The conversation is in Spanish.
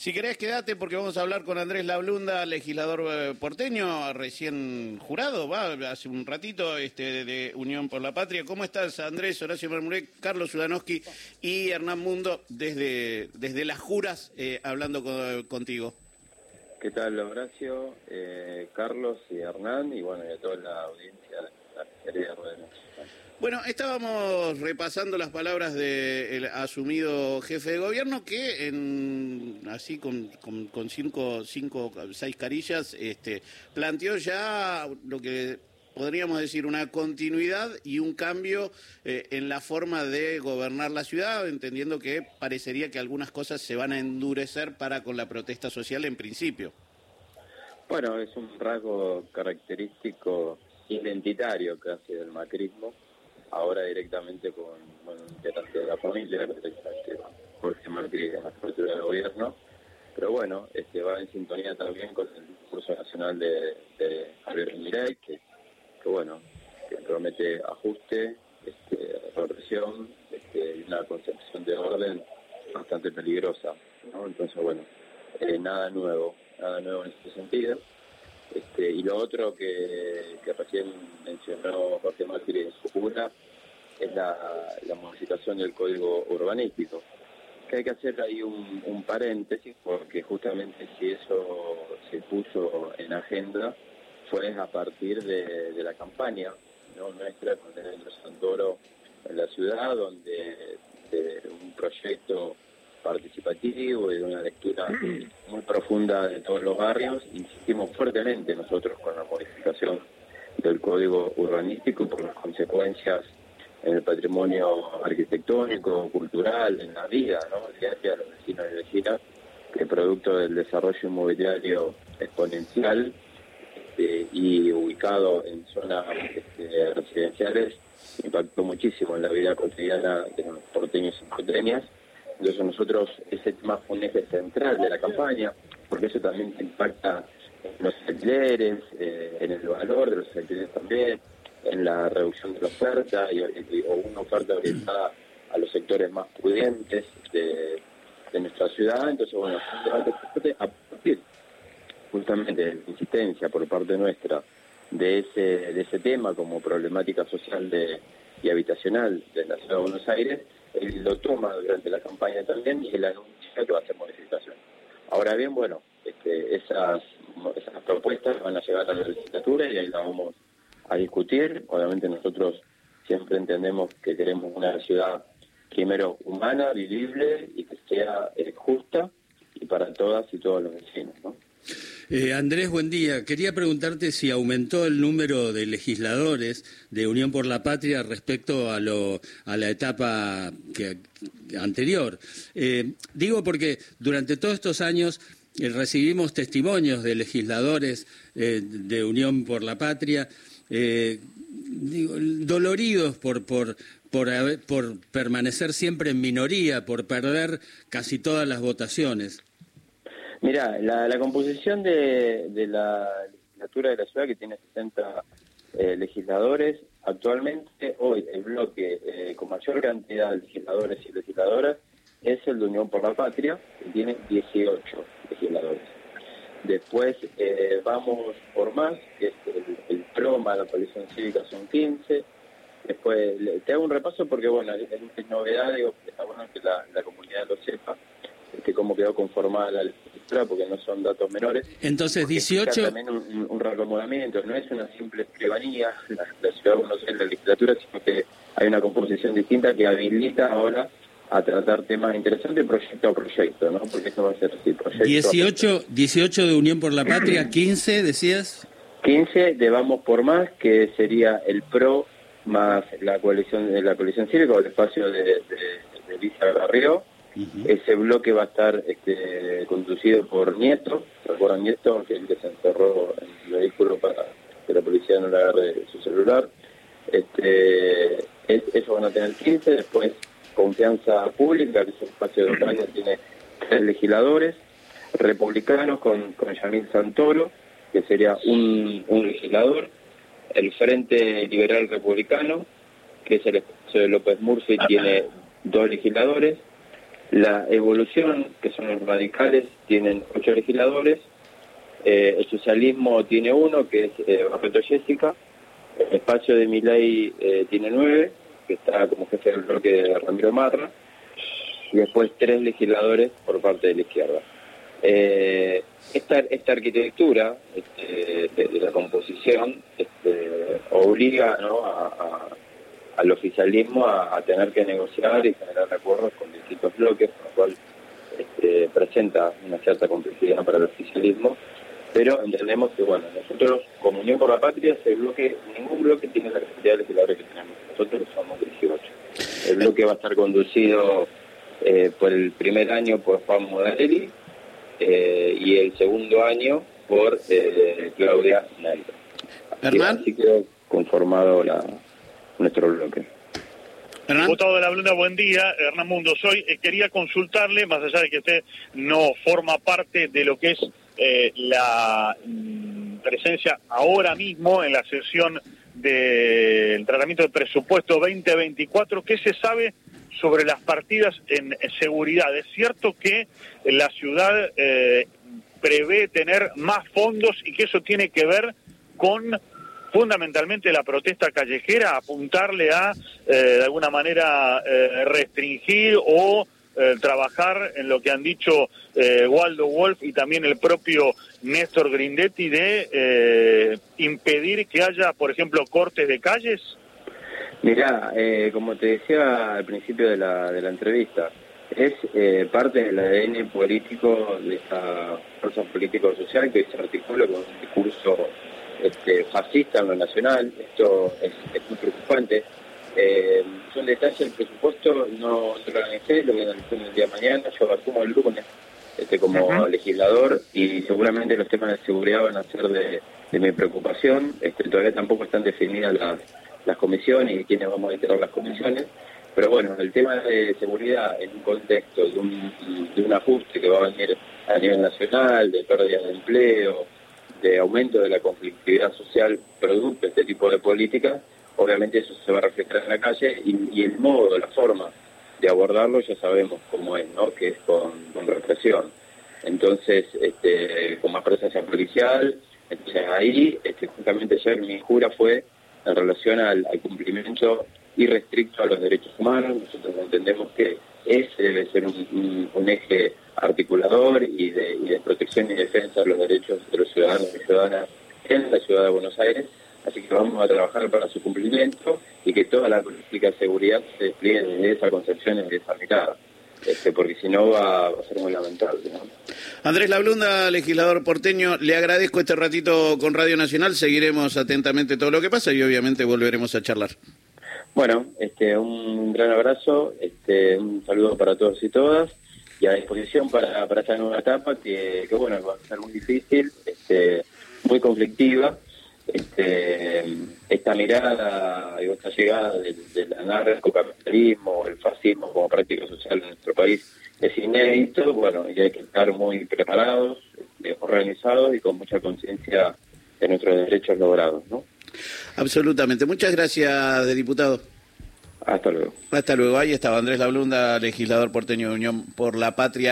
Si querés, quédate porque vamos a hablar con Andrés Lablunda, legislador eh, porteño, recién jurado, va, hace un ratito, este, de Unión por la Patria. ¿Cómo estás, Andrés, Horacio Marmurek, Carlos Sudanowski y Hernán Mundo, desde, desde las juras, eh, hablando contigo? ¿Qué tal, Horacio, eh, Carlos y Hernán, y bueno, y a toda la audiencia la serie de bueno, estábamos repasando las palabras del asumido jefe de gobierno que en, así con, con, cinco, cinco, seis carillas este, planteó ya lo que podríamos decir una continuidad y un cambio eh, en la forma de gobernar la ciudad, entendiendo que parecería que algunas cosas se van a endurecer para con la protesta social en principio. Bueno, es un rasgo característico identitario casi del macrismo ahora directamente con bueno, de la familia, directamente Jorge Macri en la estructura del gobierno, pero bueno, este va en sintonía también con el discurso nacional de, Javier Milei, que, que, bueno, que promete ajuste, este, represión este, y una concepción de orden bastante peligrosa, ¿no? Entonces, bueno, eh, nada nuevo, nada nuevo en este sentido. Este, y lo otro que, recién mencionó Macri en su jura es la, modificación del código urbanístico. Que hay que hacer ahí un, paréntesis porque justamente si eso se puso en agenda fue a partir de, la campaña nuestra con el Santoro en la ciudad, donde de un proyecto participativo y de una lectura muy profunda de todos los barrios, insistimos fuertemente nosotros con la modificación del código urbanístico por las consecuencias en el patrimonio arquitectónico, cultural, en la vida, ¿no? El día a los vecinos y vecinas, que producto del desarrollo inmobiliario exponencial este, y ubicado en zonas este, residenciales, impactó muchísimo en la vida cotidiana de los porteños y porteñas entonces nosotros, ese tema fue un eje central de la campaña, porque eso también impacta en los alquileres, eh, en el valor de los alquileres también, en la reducción de la oferta y, o una oferta orientada a los sectores más pudientes de, nuestra ciudad. Entonces, bueno, a partir justamente de la insistencia por parte nuestra de ese, de ese tema como problemática social de, y habitacional de la ciudad de Buenos Aires, él lo toma durante la campaña también y él anuncia que va a hacer modificación. Ahora bien, bueno, este, esas, esas propuestas van a llegar a la legislatura y ahí las vamos a discutir. Obviamente nosotros siempre entendemos que queremos una ciudad primero humana, vivible y que sea eh, justa y para todas y todos los vecinos, ¿no? Eh, Andrés, buen día. Quería preguntarte si aumentó el número de legisladores de Unión por la Patria respecto a, lo, a la etapa anterior. Eh, digo porque durante todos estos años recibimos testimonios de legisladores de Unión por la Patria doloridos por, por, por, por permanecer siempre en minoría, por perder casi todas las votaciones. Mira, la, composición de, la legislatura de la ciudad, que tiene 60 eh, legisladores, actualmente hoy el bloque eh, con mayor cantidad de legisladores y legisladoras es el de Unión por la Patria, que tiene 18 legisladores. Después eh, vamos por más, que es el, PROMA, la coalición cívica son 15. Después te hago un repaso porque, bueno, es, novedad, digo, está bueno que la, la comunidad lo sepa, que cómo quedó conformada la legislatura, porque no son datos menores. Entonces, 18... También un, un, reacomodamiento, no es una simple escribanía la, ciudad de Buenos Aires, la legislatura, sino que hay una composición distinta que habilita ahora a tratar temas interesantes proyecto a proyecto, ¿no? Porque eso va a ser así, proyecto 18, 18 de Unión por la Patria, 15, decías. 15 de Vamos por Más, que sería el PRO más la coalición la coalición cívica o el espacio de, de, de Lisa Barrio, ese bloque va a estar este, conducido por Nieto, recuerdan Nieto, que es el que se encerró en el vehículo para que la policía no le agarre su celular. Este, es, van a tener 15, después Confianza Pública, que es un espacio de dos tiene tres legisladores, republicanos con, con Yamil Santoro, que sería un, legislador, el Frente Liberal Republicano, que es el espacio de López Murphy, tiene dos legisladores, La evolución, que son los radicales, tienen ocho legisladores, eh, el socialismo tiene uno, que es eh, Barreto Jessica, el espacio de Milay eh, tiene nueve, que está como jefe del bloque de Ramiro Marra, y después tres legisladores por parte de la izquierda. Eh, esta, esta arquitectura este, de, la composición este, obliga al oficialismo a, tener que negociar y generar acuerdos con distintos bloques, con lo cual este, presenta una cierta complejidad para el oficialismo, pero entendemos que, bueno, nosotros como Unión por la Patria, ese bloque, ningún bloque tiene la cantidad de legisladores que tenemos, nosotros somos 18. El bloque va a estar conducido eh, por el primer año por Juan Modarelli, eh, y el segundo año por eh, Claudia Nairo. Hernán. Así quedó conformado la, nuestro bloque. Diputado de la Blunda, buen día. Hernán Mundo, soy. Eh, quería consultarle, más allá de que usted no forma parte de lo que es la mm, presencia ahora mismo en la sesión del tratamiento del presupuesto 2024, ¿qué se sabe sobre las partidas en seguridad. Es cierto que la ciudad eh, prevé tener más fondos y que eso tiene que ver con fundamentalmente la protesta callejera, apuntarle a, eh, de alguna manera, eh, restringir o trabajar en lo que han dicho Waldo Wolf y también el propio Néstor Grindetti de impedir que haya, por ejemplo, cortes de calles. Mira, eh, como te decía al principio de la, de la entrevista, es eh, parte del ADN político de esta fuerza político-social que se articula con un discurso este, fascista en lo nacional. Esto es, muy preocupante. Eh, son detalles del presupuesto, no, lo organicé, lo voy a analizar el día de mañana. Yo asumo el lunes este, como legislador y seguramente los temas de seguridad van a ser de, de mi preocupación. Este, todavía tampoco están definidas las las comisiones y quiénes vamos a integrar las comisiones. Pero bueno, el tema de seguridad en un contexto de un, de un ajuste que va a venir a nivel nacional, de pérdida de empleo, de aumento de la conflictividad social producto de este tipo de políticas, obviamente eso se va a reflejar en la calle y, el modo, la forma de abordarlo ya sabemos cómo es, ¿no? que es con, represión. Entonces, este, con más presencia policial, entonces ahí, este, justamente ayer mi jura fue en relación al, cumplimiento irrestricto a los derechos humanos. Nosotros entendemos que ese debe ser un, eje articulador y de, protección y defensa de los derechos de los ciudadanos y ciudadanas en la ciudad de Buenos Aires. Así que vamos a trabajar para su cumplimiento y que toda la política de seguridad se despliegue desde esa concepción y desde esa mirada. Este, porque si no va, a ser muy lamentable. Andrés Lablunda, legislador porteño, le agradezco este ratito con Radio Nacional, seguiremos atentamente todo lo que pasa y obviamente volveremos a charlar. Bueno, este, un gran abrazo, este, un saludo para todos y todas y a disposición para, para esta nueva etapa que, que bueno, va a ser muy difícil, este, muy conflictiva este, esta mirada y esta llegada del, del anarcocapitalismo, el fascismo como práctica social en nuestro país es inédito, bueno, y hay que estar muy preparados, este, organizados y con mucha conciencia de nuestros derechos logrados, ¿no? Absolutamente. Muchas gracias, diputado. Hasta luego. Hasta luego. Ahí estaba Andrés Lablunda, legislador porteño de Unión por la Patria.